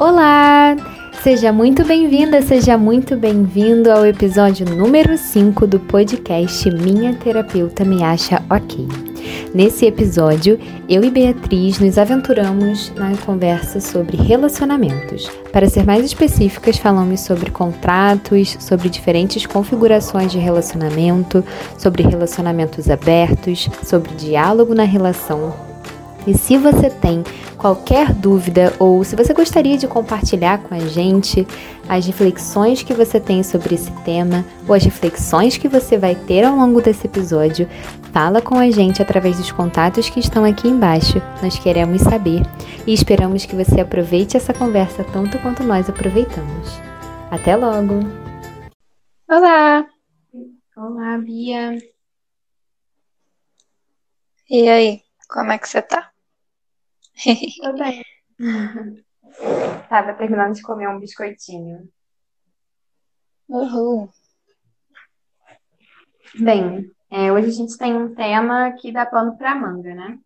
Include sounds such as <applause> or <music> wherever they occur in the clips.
Olá! Seja muito bem-vinda, seja muito bem-vindo ao episódio número 5 do podcast Minha Terapeuta Me Acha Ok. Nesse episódio, eu e Beatriz nos aventuramos na conversa sobre relacionamentos. Para ser mais específicas, falamos sobre contratos, sobre diferentes configurações de relacionamento, sobre relacionamentos abertos, sobre diálogo na relação. E se você tem qualquer dúvida ou se você gostaria de compartilhar com a gente as reflexões que você tem sobre esse tema ou as reflexões que você vai ter ao longo desse episódio, fala com a gente através dos contatos que estão aqui embaixo. Nós queremos saber e esperamos que você aproveite essa conversa tanto quanto nós aproveitamos. Até logo! Olá! Olá, Bia! E aí, como é que você tá? Tô bem. <laughs> Tava terminando de comer um biscoitinho. Uhul. Bem, é, hoje a gente tem um tema que dá pano pra manga, né?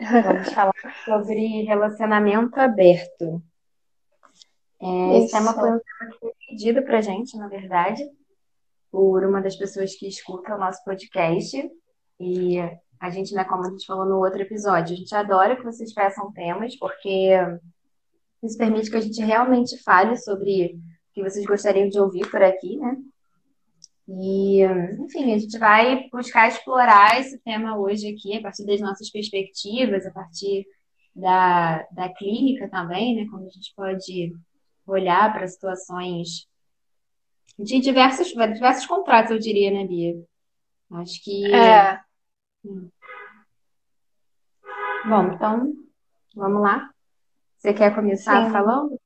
Vamos <laughs> falar sobre relacionamento aberto. É, esse tema foi um tema que foi pedido pra gente, na verdade, por uma das pessoas que escuta o nosso podcast. E a gente, né, como a gente falou no outro episódio, a gente adora que vocês peçam temas, porque isso permite que a gente realmente fale sobre o que vocês gostariam de ouvir por aqui, né? E, enfim, a gente vai buscar explorar esse tema hoje aqui, a partir das nossas perspectivas, a partir da, da clínica também, né? Como a gente pode olhar para situações de diversos, diversos contratos, eu diria, né, Bia? Acho que. É. Bom, então, vamos lá. Você quer começar Sim. falando? O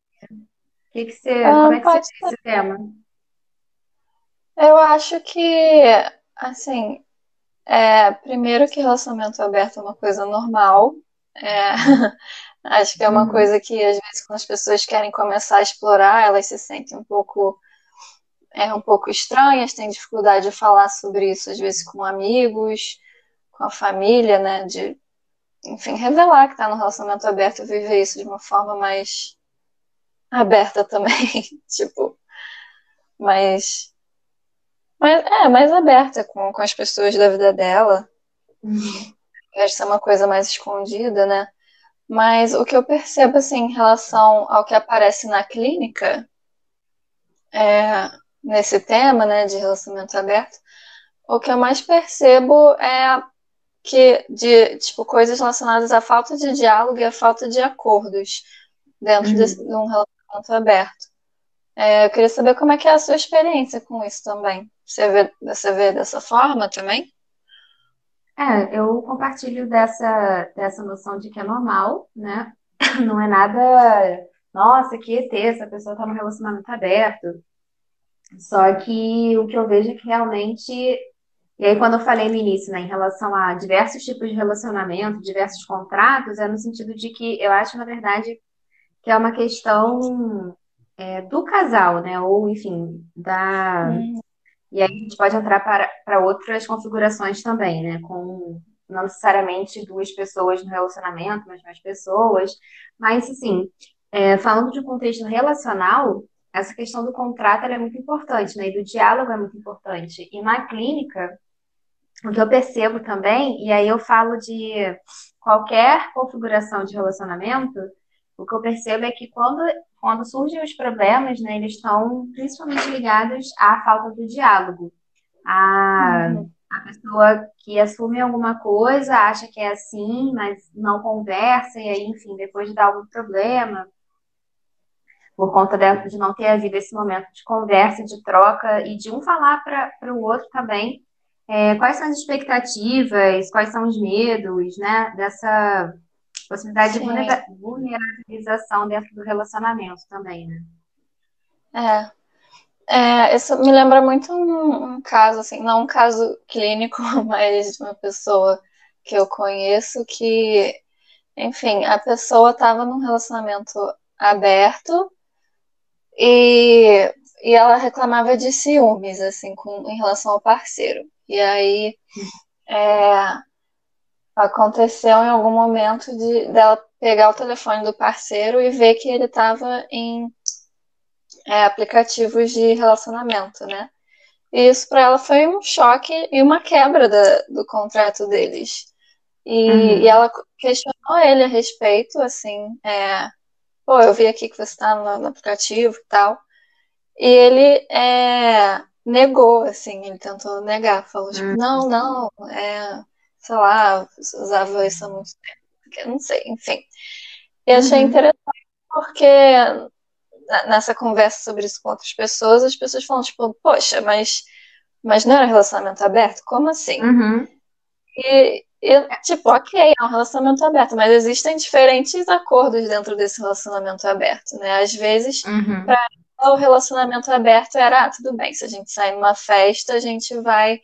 que que você, Ah, como é que você vê esse tema? Eu acho que, assim, é, primeiro que relacionamento aberto é uma coisa normal. É, <laughs> acho que é uma Uhum. coisa que, às vezes, quando as pessoas querem começar a explorar, elas se sentem um pouco, é, um pouco estranhas, têm dificuldade de falar sobre isso, às vezes, com amigos, com a família, né? De, enfim, revelar que está no relacionamento aberto e viver isso de uma forma mais aberta também. <laughs> Tipo, mais. Mas, é, mais aberta com, com as pessoas da vida dela. Uhum. De ser uma coisa mais escondida, né? Mas o que eu percebo, assim, em relação ao que aparece na clínica, é, nesse tema, né, de relacionamento aberto, o que eu mais percebo é que, de, tipo, coisas relacionadas à falta de diálogo e à falta de acordos dentro Uhum. de um relacionamento aberto. É, eu queria saber como é que é a sua experiência com isso também. Você vê, você vê dessa forma também? É, eu compartilho dessa, dessa noção de que é normal, né? <laughs> Não é nada, nossa, que ET, essa pessoa tá num relacionamento aberto. Só que o que eu vejo é que realmente, e aí quando eu falei no início, né, em relação a diversos tipos de relacionamento, diversos contratos, é no sentido de que eu acho, na verdade, que é uma questão é, do casal, né? Ou, enfim, da. Hum, E aí a gente pode entrar para, para outras configurações também, né? Com não necessariamente duas pessoas no relacionamento, mas mais pessoas. Mas, assim, é, falando de um contexto relacional, essa questão do contrato é muito importante, né? E do diálogo é muito importante. E na clínica, o que eu percebo também, e aí eu falo de qualquer configuração de relacionamento, o que eu percebo é que quando, quando surgem os problemas, né, eles estão principalmente ligados à falta do diálogo. A, uhum, a pessoa que assume alguma coisa acha que é assim, mas não conversa, e aí, enfim, depois dá algum problema, por conta de, de não ter havido esse momento de conversa, de troca, e de um falar para o outro também é, quais são as expectativas, quais são os medos, né, dessa possibilidade de sim, vulnera- vulnerabilização dentro do relacionamento também, né? é. É, isso me lembra muito um, um caso, assim, não um caso clínico, <laughs> mas de uma pessoa que eu conheço que, enfim, a pessoa estava num relacionamento aberto e, e ela reclamava de ciúmes, assim, com, em relação ao parceiro. E aí, é, aconteceu em algum momento de dela pegar o telefone do parceiro e ver que ele estava em é, aplicativos de relacionamento, né? E isso para ela foi um choque e uma quebra da, do contrato deles. E, uhum. e, ela questionou ele a respeito, assim, é, pô, eu vi aqui que você está no, no, aplicativo e tal. E ele é, negou, assim, ele tentou negar, falou, tipo, uhum. não, não, é, sei lá, usava isso há muito tempo, não sei, enfim. E achei uhum. interessante porque nessa conversa sobre isso com outras pessoas, as pessoas falam, tipo, poxa, mas, mas não era relacionamento aberto? Como assim? Uhum. E, e, tipo, ok, é um relacionamento aberto, mas existem diferentes acordos dentro desse relacionamento aberto, né? Às vezes, uhum. para o relacionamento aberto era, ah, tudo bem, se a gente sair numa festa, a gente vai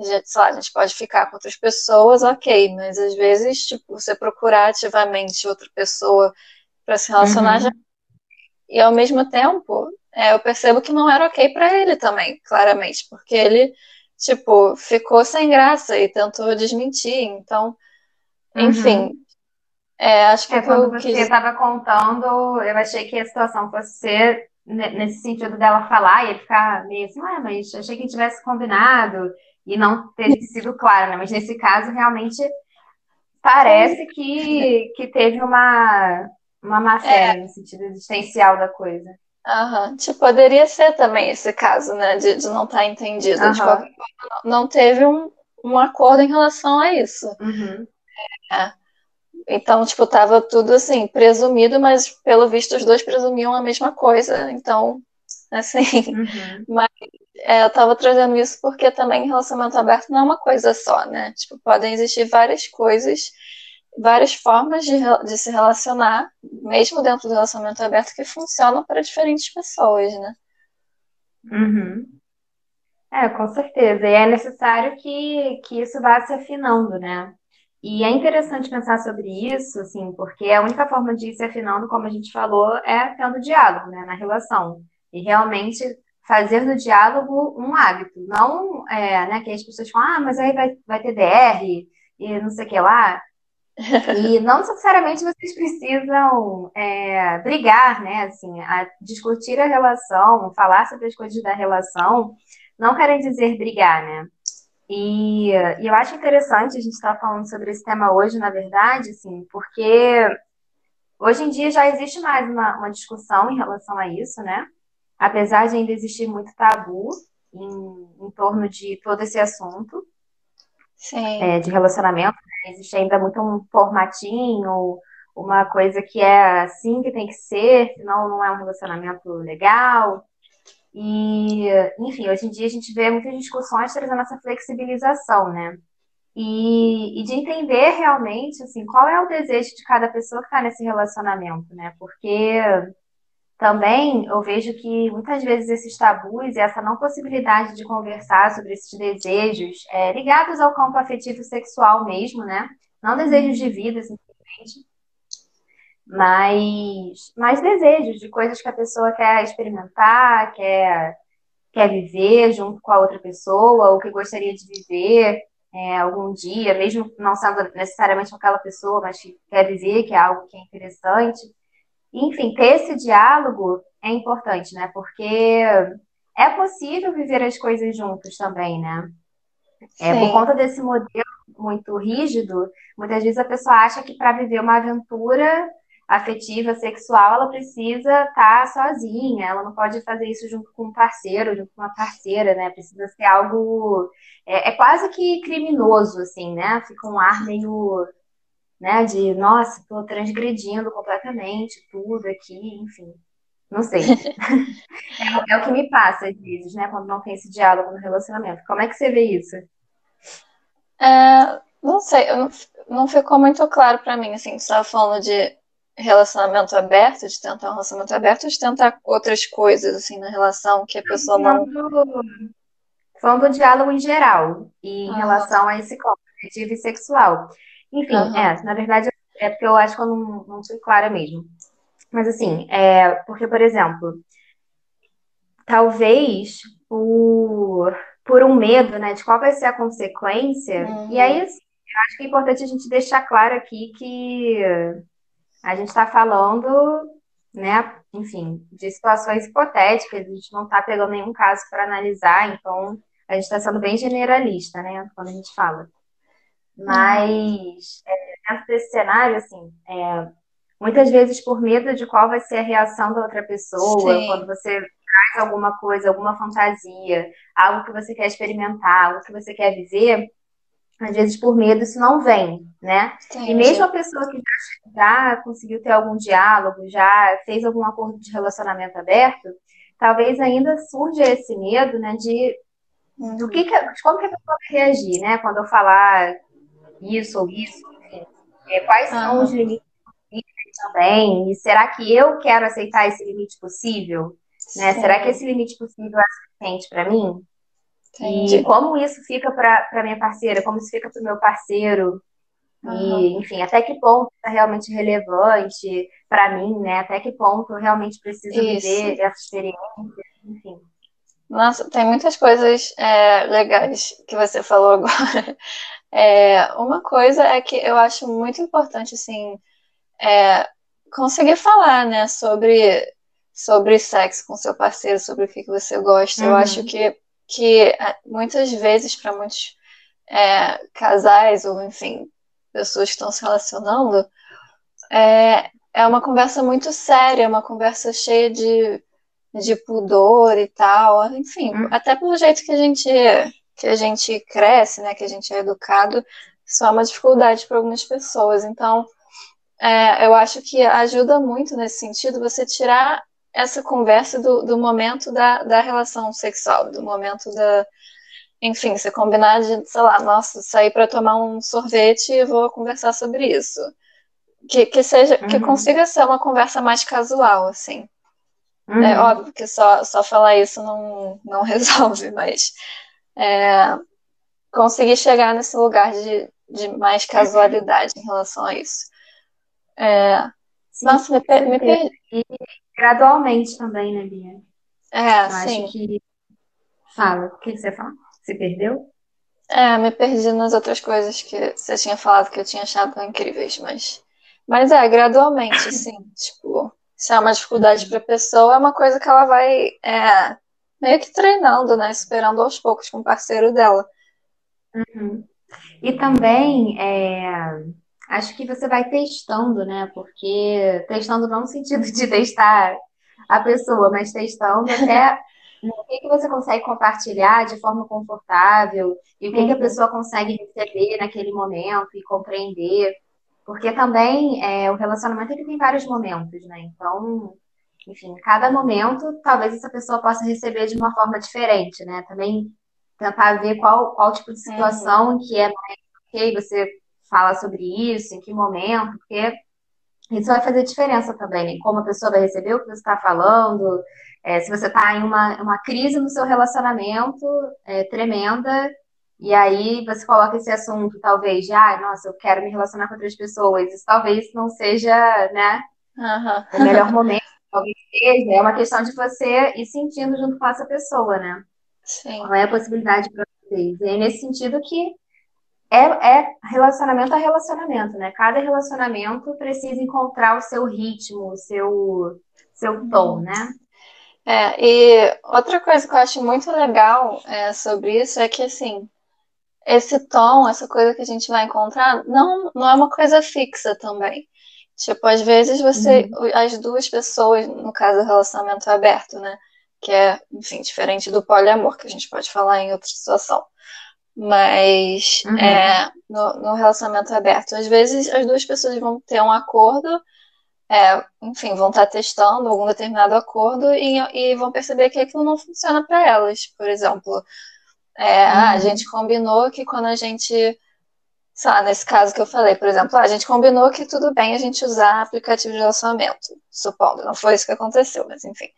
a gente, sei lá, a gente pode ficar com outras pessoas, ok, mas às vezes, tipo, você procurar ativamente outra pessoa para se relacionar uhum. já e ao mesmo tempo, é, eu percebo que não era ok para ele também, claramente, porque ele, tipo, ficou sem graça e tentou desmentir. Então, enfim, uhum. é, acho que é, quando você estava quis... contando, eu achei que a situação fosse ser nesse sentido dela falar e ficar meio assim, ah, mas achei que tivesse combinado e não ter sido claro, né? Mas nesse caso, realmente parece que, que teve uma, uma má fé é. no sentido existencial da coisa. Aham. Tipo, poderia ser também esse caso, né? De, de não estar tá entendido. De qualquer forma, não teve um, um acordo em relação a isso. Uhum. É. Então, tipo, tava tudo assim, presumido, mas pelo visto os dois presumiam a mesma coisa. Então, <laughs> assim. Uhum. Mas é, eu tava trazendo isso porque também relacionamento aberto não é uma coisa só, né? Tipo, podem existir várias coisas várias formas de, de se relacionar, mesmo dentro do relacionamento aberto, que funcionam para diferentes pessoas, né? Uhum. É, com certeza. E é necessário que, que isso vá se afinando, né? E é interessante pensar sobre isso, assim, porque a única forma de ir se afinando, como a gente falou, é tendo diálogo, né, na relação. E realmente fazer do diálogo um hábito. Não, é, né, que as pessoas falam, ah, mas aí vai, vai ter DR e não sei o que lá. E <laughs> não necessariamente vocês precisam é, brigar, né? Assim, a discutir a relação, falar sobre as coisas da relação, não querem dizer brigar, né? E, e eu acho interessante a gente estar falando sobre esse tema hoje, na verdade, assim, porque hoje em dia já existe mais uma, uma discussão em relação a isso, né? Apesar de ainda existir muito tabu em, em torno de todo esse assunto é, de relacionamento. Né? Existe ainda muito um formatinho, uma coisa que é assim que tem que ser, senão não é um relacionamento legal. E, enfim, hoje em dia a gente vê muitas discussões trazendo essa flexibilização, né? E, e de entender realmente, assim, qual é o desejo de cada pessoa que está nesse relacionamento, né? Porque também eu vejo que muitas vezes esses tabus e essa não possibilidade de conversar sobre esses desejos é, ligados ao campo afetivo sexual mesmo, né? Não desejos de vida, simplesmente, mas, mas desejos de coisas que a pessoa quer experimentar, quer, quer viver junto com a outra pessoa, ou que gostaria de viver é, algum dia, mesmo não sendo necessariamente com aquela pessoa, mas que quer viver, que é algo que é interessante. Enfim, ter esse diálogo é importante, né? Porque é possível viver as coisas juntos também, né? É, por conta desse modelo muito rígido, muitas vezes a pessoa acha que para viver uma aventura afetiva, sexual, ela precisa estar tá sozinha, ela não pode fazer isso junto com um parceiro, junto com uma parceira, né? Precisa ser algo. É, é quase que criminoso, assim, né? Fica um ar meio né? De, nossa, estou transgredindo completamente tudo aqui, enfim. Não sei. <laughs> é, é, o que me passa às vezes, né? Quando não tem esse diálogo no relacionamento. Como é que você vê isso? É, não sei, não, não ficou muito claro para mim, assim, você estava falando de relacionamento aberto, de tentar um relacionamento aberto, ou de tentar outras coisas, assim, na relação que a pessoa não... Falando do diálogo em geral, e em ah. relação a esse e sexual. Enfim, uhum. é, na verdade, é porque eu acho que eu não, não fui clara mesmo. Mas assim, é, porque, por exemplo, talvez por, por um medo, né, de qual vai ser a consequência, uhum. e aí assim, acho que é importante a gente deixar claro aqui que a gente está falando, né, enfim, de situações hipotéticas, a gente não está pegando nenhum caso para analisar, então a gente está sendo bem generalista, né, quando a gente fala. Mas, é, dentro desse cenário, assim, é, muitas vezes por medo de qual vai ser a reação da outra pessoa, Sim. quando você traz alguma coisa, alguma fantasia, algo que você quer experimentar, algo que você quer viver, às vezes por medo isso não vem, né? Sim, e mesmo a pessoa que já, já conseguiu ter algum diálogo, já fez algum acordo de relacionamento aberto, talvez ainda surja esse medo, né, de do que, que como que a pessoa vai reagir, né, quando eu falar isso ou isso, enfim, é, quais são os limites também, e será que eu quero aceitar esse limite possível, né? Será que esse limite possível é suficiente para mim? Entendi. E como isso fica para minha parceira, como isso fica para o meu parceiro, uhum. e, enfim, até que ponto é realmente relevante para mim, né? Até que ponto eu realmente preciso isso. viver essa experiência, enfim. Nossa, tem muitas coisas é, legais que você falou agora. <laughs> É, uma coisa é que eu acho muito importante, assim, é, conseguir falar, né, sobre, sobre sexo com seu parceiro, sobre o que, que você gosta. Uhum. Eu acho que que é, muitas vezes para muitos é, casais ou enfim pessoas que estão se relacionando é, é uma conversa muito séria, uma conversa cheia de, de pudor e tal, enfim, hum. até pelo jeito que a gente que a gente cresce, né, que a gente é educado, isso é uma dificuldade para algumas pessoas. Então, é, eu acho que ajuda muito nesse sentido você tirar essa conversa do, do momento da, da relação sexual, do momento da. Enfim, você combinar de, sei lá, nossa, sair para tomar um sorvete e vou conversar sobre isso. Que, que seja, uhum. que consiga ser uma conversa mais casual, assim. É uhum. É óbvio que só, só falar isso não, não <laughs> resolve, mas é, conseguir chegar nesse lugar de, de mais casualidade em relação a isso. É, Sim, nossa, me, per, me perdi. Gradualmente também, né, Bia? É, Eu sim. acho que. Fala, o que você fala? Se perdeu? É, me perdi nas outras coisas que você tinha falado que eu tinha achado incríveis, mas. Mas é, gradualmente, <laughs> sim. tipo, se é uma dificuldade para a pessoa, é uma coisa que ela vai é, meio que treinando, né? Esperando aos poucos com o parceiro dela. Uhum. E também, é, acho que você vai testando, né? Porque testando não no sentido de testar a pessoa, mas testando até <laughs> o que, que você consegue compartilhar de forma confortável e o que, que a uhum. pessoa consegue receber naquele momento e compreender. Porque também é, o relacionamento ele tem vários momentos, né? Então, enfim, cada momento talvez essa pessoa possa receber de uma forma diferente, né? Também tentar ver qual, qual tipo de situação uhum. que é mais ok você fala sobre isso, em que momento, porque isso vai fazer diferença também, né? Como a pessoa vai receber o que você está falando, é, se você está em uma, uma crise no seu relacionamento é, tremenda, e aí você coloca esse assunto, talvez, de, ah, nossa, eu quero me relacionar com outras pessoas, isso talvez não seja, né, uhum. o melhor momento, <laughs> talvez seja, é uma questão de você ir sentindo junto com essa pessoa, né? Sim. Qual é a possibilidade para vocês? E é nesse sentido que é, é relacionamento a relacionamento, né? Cada relacionamento precisa encontrar o seu ritmo, o seu, seu tom, né? É, e outra coisa que eu acho muito legal é, sobre isso é que, assim, esse tom, essa coisa que a gente vai encontrar, não, não é uma coisa fixa também. Tipo, às vezes você, uhum. as duas pessoas, no caso do relacionamento aberto, né? Que é, enfim, diferente do poliamor, que a gente pode falar em outra situação. Mas uhum. é, no, no, relacionamento aberto, às vezes as duas pessoas vão ter um acordo, é, enfim, vão estar testando algum determinado acordo e, e vão perceber que aquilo não funciona para elas. Por exemplo, é, uhum. a gente combinou que quando a gente, sei lá, nesse caso que eu falei, por exemplo, a gente combinou que tudo bem a gente usar aplicativo de relacionamento, supondo, não foi isso que aconteceu, mas enfim.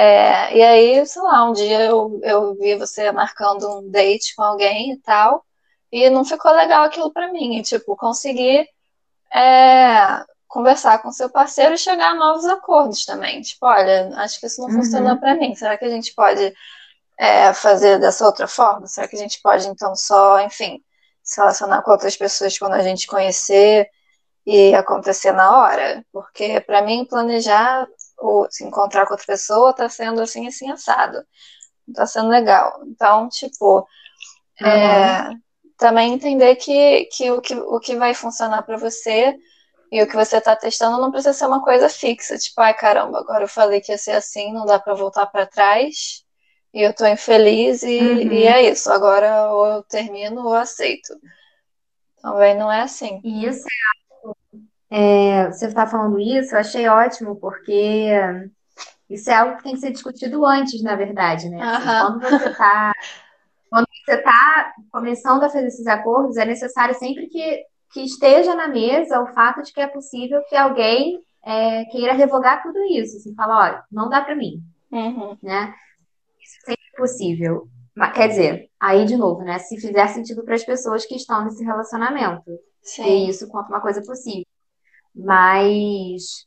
É, e aí, sei lá, um dia eu, eu vi você marcando um date com alguém e tal, e não ficou legal aquilo para mim. E, tipo, conseguir é, conversar com seu parceiro e chegar a novos acordos também. Tipo, olha, acho que isso não uhum. funcionou para mim. Será que a gente pode é, fazer dessa outra forma? Será que a gente pode, então, só, enfim, se relacionar com outras pessoas quando a gente conhecer e acontecer na hora. Porque para mim planejar ou se encontrar com outra pessoa tá sendo assim, assim, assado. Tá sendo legal. Então, tipo, uhum. é, também entender que, que, o que o que vai funcionar para você e o que você está testando não precisa ser uma coisa fixa, tipo, ai caramba, agora eu falei que ia ser assim, não dá para voltar para trás, e eu tô infeliz e, uhum. e, é isso, agora ou eu termino ou aceito. Também não é assim. E isso é, você está falando isso, eu achei ótimo, porque isso é algo que tem que ser discutido antes, na verdade, né? Assim, quando você está quando você está começando a fazer esses acordos, é necessário sempre que que esteja na mesa o fato de que é possível que alguém é, queira revogar tudo isso, assim, falar, olha, não dá para mim, uhum. né? Isso é sempre possível. Mas, quer dizer, aí de novo, né? Se fizer sentido para as pessoas que estão nesse relacionamento, Sim. isso quanto uma coisa possível. Mas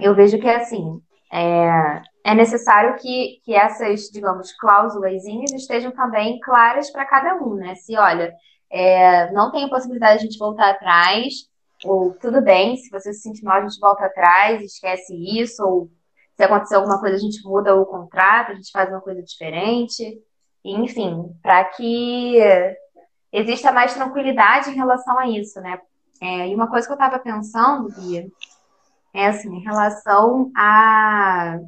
eu vejo que é assim, é, é necessário que, que essas, digamos, cláusulas estejam também claras para cada um, né? Se, olha, é, não tem possibilidade de a gente voltar atrás, ou tudo bem, se você se sentir mal, a gente volta atrás, esquece isso, ou se acontecer alguma coisa, a gente muda o contrato, a gente faz uma coisa diferente. Enfim, para que exista mais tranquilidade em relação a isso, né? É, e uma coisa que eu estava pensando, Bia, é assim, em relação a,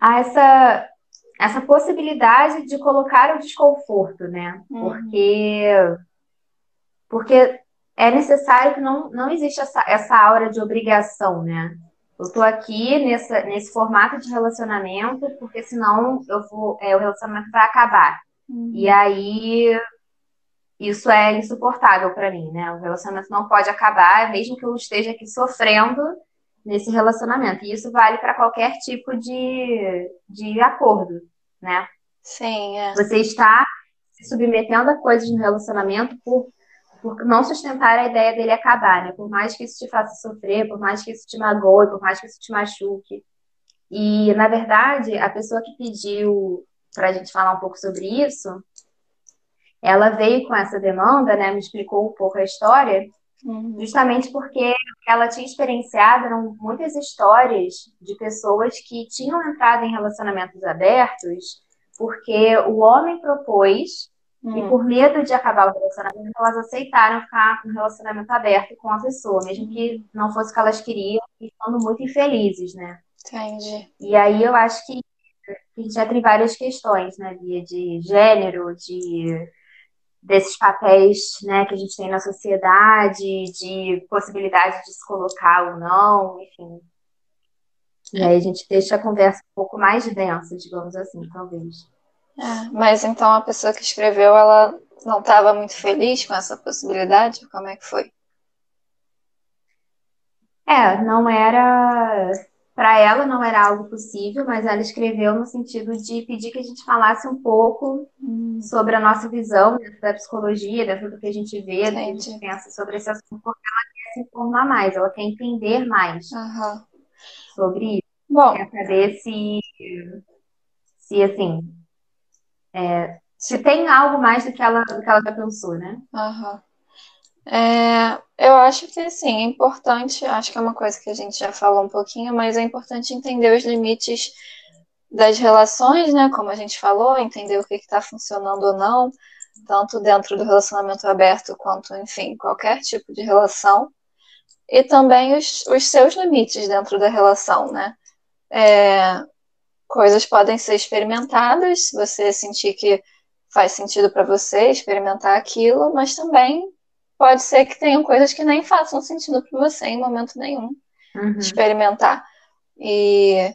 a essa essa possibilidade de colocar o desconforto, né? Uhum. Porque, porque é necessário que não, não exista essa, essa aura de obrigação, né? Eu tô aqui nessa, nesse formato de relacionamento, porque senão eu vou, é, o relacionamento vai acabar. Uhum. E aí isso é insuportável para mim, né? O relacionamento não pode acabar, mesmo que eu esteja aqui sofrendo nesse relacionamento. E isso vale para qualquer tipo de, de acordo, né? Sim, é. Você está se submetendo a coisas no relacionamento por, por não sustentar a ideia dele acabar, né? Por mais que isso te faça sofrer, por mais que isso te magoe, por mais que isso te machuque. E, na verdade, a pessoa que pediu para a gente falar um pouco sobre isso, ela veio com essa demanda, né? Me explicou um pouco a história Uhum. Justamente porque ela tinha experienciado eram muitas histórias de pessoas que tinham entrado em relacionamentos abertos porque o homem propôs uhum. e por medo de acabar o relacionamento, elas aceitaram ficar com um relacionamento aberto com a pessoa, mesmo que não fosse o que elas queriam, e estando muito infelizes, né? Entendi. E aí eu acho que a gente já tem várias questões, né, Via de gênero, de desses papéis né, que a gente tem na sociedade, de possibilidade de se colocar ou não, enfim. E aí a gente deixa a conversa um pouco mais densa, digamos assim, talvez. É, mas então a pessoa que escreveu, ela não estava muito feliz com essa possibilidade? Como é que foi? É, não era para ela não era algo possível, mas ela escreveu no sentido de pedir que a gente falasse um pouco hum. sobre a nossa visão da psicologia, dentro do que a gente vê, do que a gente pensa sobre esse assunto, porque ela quer se informar mais, ela quer entender mais uhum. sobre isso. Bom. Quer saber se, se assim, é, se tem algo mais do que ela, do que ela já pensou, né? Uhum. É, eu acho que sim, é importante, acho que é uma coisa que a gente já falou um pouquinho, mas é importante entender os limites das relações, né? Como a gente falou, entender o que está funcionando ou não, tanto dentro do relacionamento aberto quanto, enfim, qualquer tipo de relação. E também os, os seus limites dentro da relação, né? É, coisas podem ser experimentadas, se você sentir que faz sentido para você experimentar aquilo, mas também pode ser que tenham coisas que nem façam sentido para você em momento nenhum uhum. experimentar. E,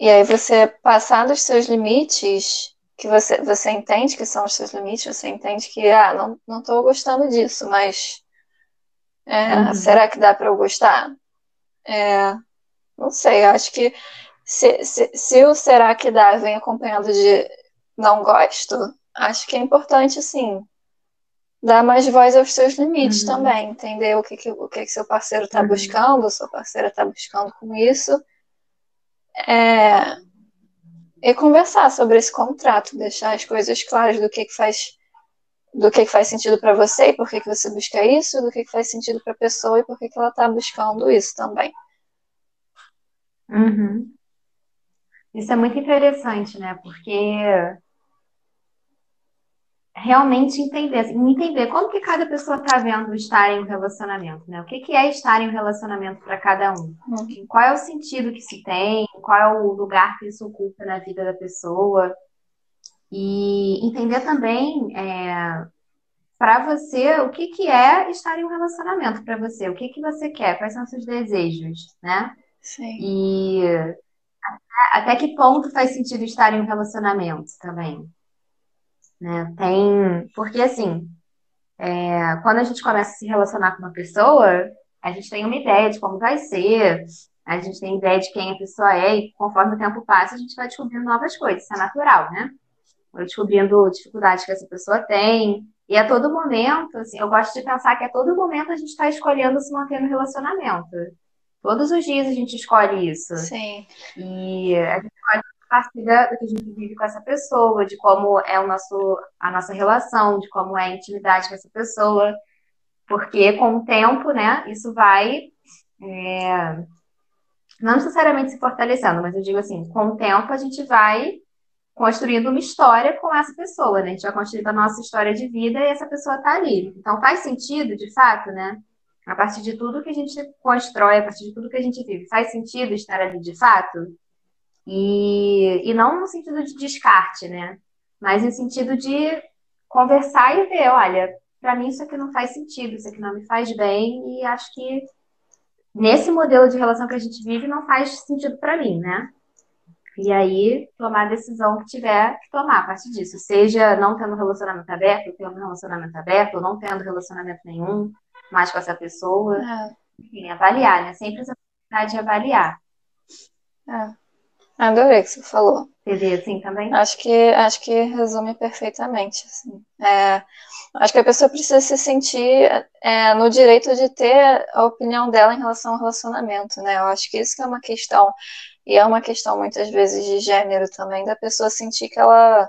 e aí você passar dos seus limites, que você, você entende que são os seus limites, você entende que, ah, não, não estou gostando disso, mas é, uhum. será que dá para eu gostar? É, não sei, acho que se, se, se o será que dá vem acompanhado de não gosto, acho que é importante, sim, dar mais voz aos seus limites uhum. também, entender o que, que, o que, que seu parceiro está uhum. buscando, sua parceira está buscando com isso. É, e conversar sobre esse contrato, deixar as coisas claras do que, que faz do que, que faz sentido para você e por que, que você busca isso, do que, que faz sentido para a pessoa e por que, que ela está buscando isso também. Uhum. Isso é muito interessante, né? Porque realmente entender, assim, entender como que cada pessoa está vendo estar em um relacionamento, né? O que, que é estar em um relacionamento para cada um? Uhum. Qual é o sentido que se tem? Qual é o lugar que isso ocupa na vida da pessoa? E entender também é, para você o que, que é estar em um relacionamento para você, o que, que você quer, quais são os seus desejos, né? Sim. E até, até que ponto faz sentido estar em um relacionamento também. Né? Tem. Porque assim, é, quando a gente começa a se relacionar com uma pessoa, a gente tem uma ideia de como vai ser, a gente tem ideia de quem a pessoa é, e conforme o tempo passa, a gente vai descobrindo novas coisas, isso é natural, né? Vai descobrindo dificuldades que essa pessoa tem. E a todo momento, assim, eu gosto de pensar que a todo momento a gente está escolhendo se manter no relacionamento. Todos os dias a gente escolhe isso. Sim. E a gente escolhe partir do que a gente vive com essa pessoa, de como é o nosso, a nossa relação, de como é a intimidade com essa pessoa. Porque com o tempo, né, isso vai é, não necessariamente se fortalecendo, mas eu digo assim, com o tempo a gente vai construindo uma história com essa pessoa, né? A gente vai construindo a nossa história de vida e essa pessoa tá ali. Então faz sentido, de fato, né? A partir de tudo que a gente constrói, a partir de tudo que a gente vive, faz sentido estar ali de fato? E, e não no sentido de descarte, né? Mas no sentido de conversar e ver, olha, para mim isso aqui não faz sentido, isso aqui não me faz bem e acho que nesse modelo de relação que a gente vive não faz sentido para mim, né? E aí tomar a decisão que tiver que tomar a partir disso, seja não tendo relacionamento aberto, ou tendo relacionamento aberto, ou não tendo relacionamento nenhum mais com essa pessoa. É. Enfim, avaliar, né? Sempre essa possibilidade de avaliar. É. Adorei o que você falou. Vê assim também? Acho que, acho que resume perfeitamente. Assim. É, acho que a pessoa precisa se sentir é, no direito de ter a opinião dela em relação ao relacionamento, né? Eu acho que isso que é uma questão, e é uma questão muitas vezes de gênero também, da pessoa sentir que ela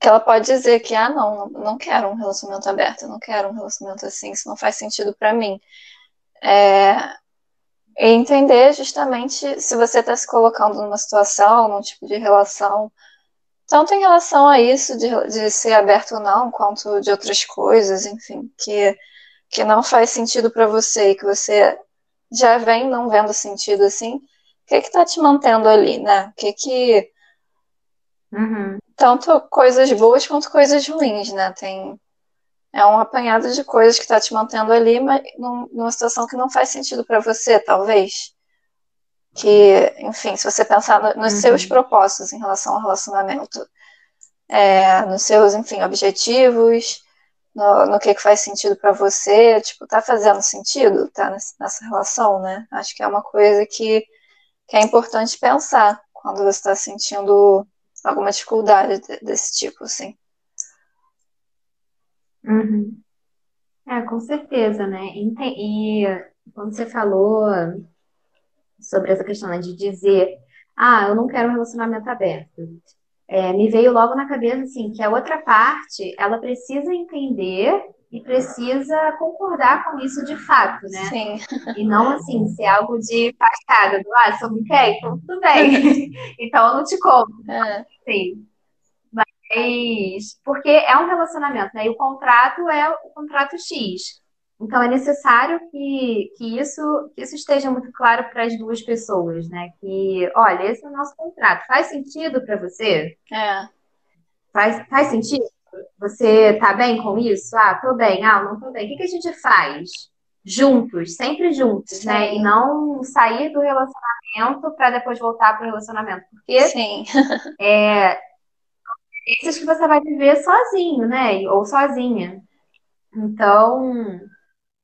que ela pode dizer que, ah, não, não quero um relacionamento aberto, não quero um relacionamento assim, isso não faz sentido para mim. É, e entender justamente se você está se colocando numa situação, num tipo de relação, tanto em relação a isso, de, de ser aberto ou não, quanto de outras coisas, enfim, que, que não faz sentido para você e que você já vem não vendo sentido assim, o que que tá te mantendo ali, né? O que que... Uhum. Tanto coisas boas quanto coisas ruins, né? Tem é um apanhado de coisas que está te mantendo ali, mas numa situação que não faz sentido para você, talvez. Que, enfim, se você pensar no, nos uhum. seus propósitos em relação ao relacionamento, é, nos seus, enfim, objetivos, no, no que, que faz sentido para você, tipo, tá fazendo sentido, tá nessa relação, né? Acho que é uma coisa que, que é importante pensar quando você está sentindo alguma dificuldade desse tipo, assim. Uhum. É, com certeza, né? E, e quando você falou sobre essa questão né, de dizer, ah, eu não quero um relacionamento aberto, é, me veio logo na cabeça assim que a outra parte ela precisa entender e precisa concordar com isso de fato, né? Sim. E não assim ser algo de facada, do ah, sobre quer, então tudo bem. <laughs> <laughs> então eu não te conto. É. Sim. Mas porque é um relacionamento, né? E o contrato é o contrato X. Então é necessário que, que, isso, que isso esteja muito claro para as duas pessoas, né? Que, olha, esse é o nosso contrato. Faz sentido para você? É. Faz, faz sentido? Você tá bem com isso? Ah, tô bem. Ah, não tô bem. O que, que a gente faz? Juntos, sempre juntos, Sim. né? E não sair do relacionamento para depois voltar para o relacionamento. Porque Sim. <laughs> é, experiências que você vai viver sozinho, né? Ou sozinha. Então,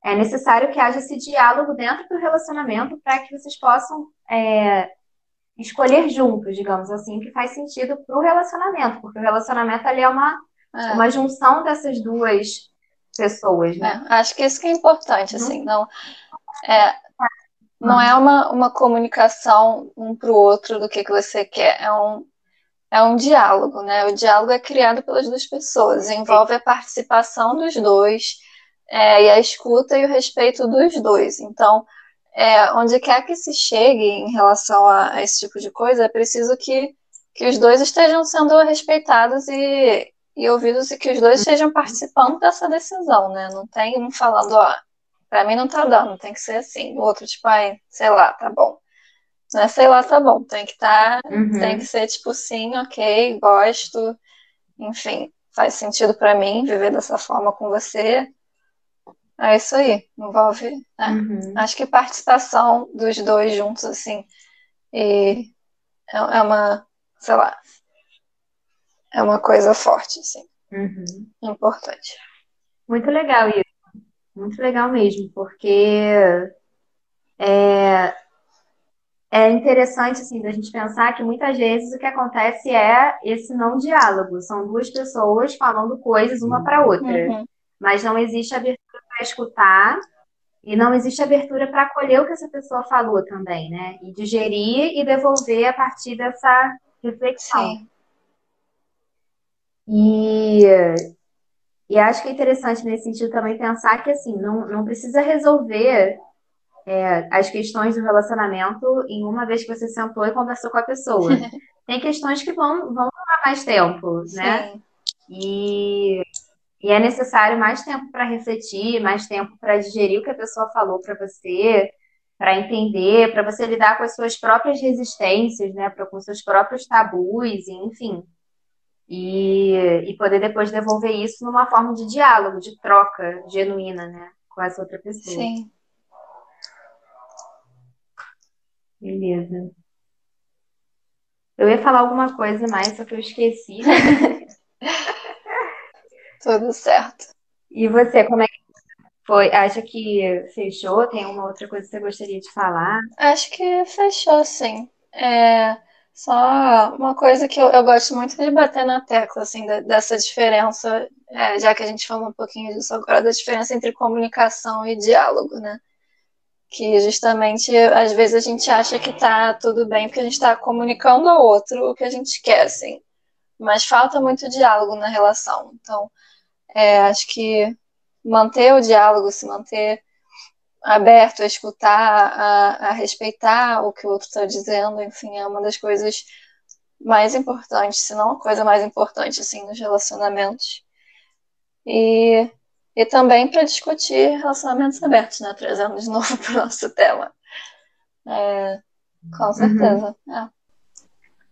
é necessário que haja esse diálogo dentro do relacionamento para que vocês possam é, escolher juntos, digamos assim, o que faz sentido para o relacionamento, porque o relacionamento ali é uma, é. uma junção dessas duas pessoas, né? É, acho que isso que é importante, uhum. assim, não é, não é uma, uma comunicação um para o outro do que, que você quer, é um é um diálogo, né? O diálogo é criado pelas duas pessoas, envolve a participação dos dois é, e a escuta e o respeito dos dois. Então, é, onde quer que se chegue em relação a, a, esse tipo de coisa, é preciso que, que os dois estejam sendo respeitados e, e ouvidos e que os dois estejam participando dessa decisão, né? Não tem um falando, ó, pra mim não tá dando, tem que ser assim. O outro, tipo, ai, sei lá, tá bom. Não é sei lá, tá bom. Tem que estar, tá, uhum. tem que ser tipo sim, ok, gosto, enfim, faz sentido para mim viver dessa forma com você. É isso aí, envolve. Né? Uhum. Acho que participação dos dois juntos, assim, e é, é uma, sei lá, é uma coisa forte, assim, uhum. importante. Muito legal isso, muito legal mesmo, porque é, é interessante assim da gente pensar que muitas vezes o que acontece é esse não diálogo. São duas pessoas falando coisas uma para outra, uhum. mas não existe abertura para escutar e não existe abertura para acolher o que essa pessoa falou também, né? E digerir e devolver a partir dessa reflexão. Sim. E, e acho que é interessante nesse sentido também pensar que assim não, não precisa resolver é, as questões do relacionamento em uma vez que você sentou e conversou com a pessoa. <laughs> Tem questões que vão, vão levar mais tempo, né? Sim. E, e é necessário mais tempo para refletir, mais tempo para digerir o que a pessoa falou para você, para entender, para você lidar com as suas próprias resistências, né? Pra, com seus próprios tabus, enfim. E, e poder depois devolver isso numa forma de diálogo, de troca genuína, né? Com essa outra pessoa. Sim. Beleza. Eu ia falar alguma coisa mais, só que eu esqueci. <laughs> Tudo certo. E você, como é que foi? Acha que fechou? Tem alguma outra coisa que você gostaria de falar? Acho que fechou, sim. É só uma coisa que eu, eu gosto muito de bater na tecla, assim, da, dessa diferença, é, já que a gente falou um pouquinho disso agora, da diferença entre comunicação e diálogo, né? Que justamente às vezes a gente acha que tá tudo bem porque a gente está comunicando ao outro o que a gente quer, assim. Mas falta muito diálogo na relação. Então, é, acho que manter o diálogo, se manter aberto a escutar, a, a respeitar o que o outro está dizendo, enfim, é uma das coisas mais importantes, se não a coisa mais importante, assim, nos relacionamentos. E e também para discutir relacionamentos abertos, né? Trazendo de novo <laughs> para o nosso tema. É, com uhum. certeza. Uhum. É.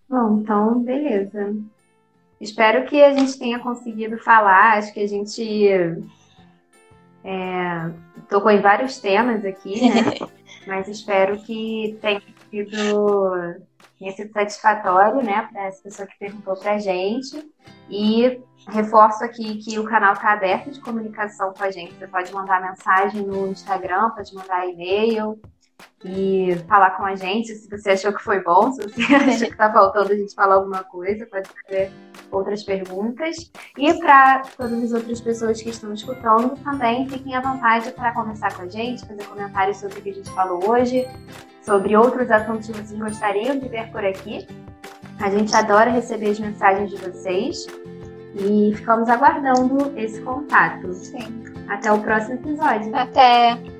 Bom, então, beleza. Espero que a gente tenha conseguido falar. Acho que a gente é, tocou em vários temas aqui, né? <laughs> Mas espero que tenha sido, tenha sido satisfatório, né, para essa pessoa que perguntou para a gente. E reforço aqui que o canal está aberto de comunicação com a gente. Você pode mandar mensagem no Instagram, pode mandar e-mail e falar com a gente se você achou que foi bom, se você <laughs> achou que está faltando a gente falar alguma coisa, pode fazer outras perguntas. E para todas as outras pessoas que estão escutando, também fiquem à vontade para conversar com a gente, fazer comentários sobre o que a gente falou hoje, sobre outros assuntos que vocês gostariam de ver por aqui. A gente adora receber as mensagens de vocês. E ficamos aguardando esse contato. Sim. Até o próximo episódio. Até!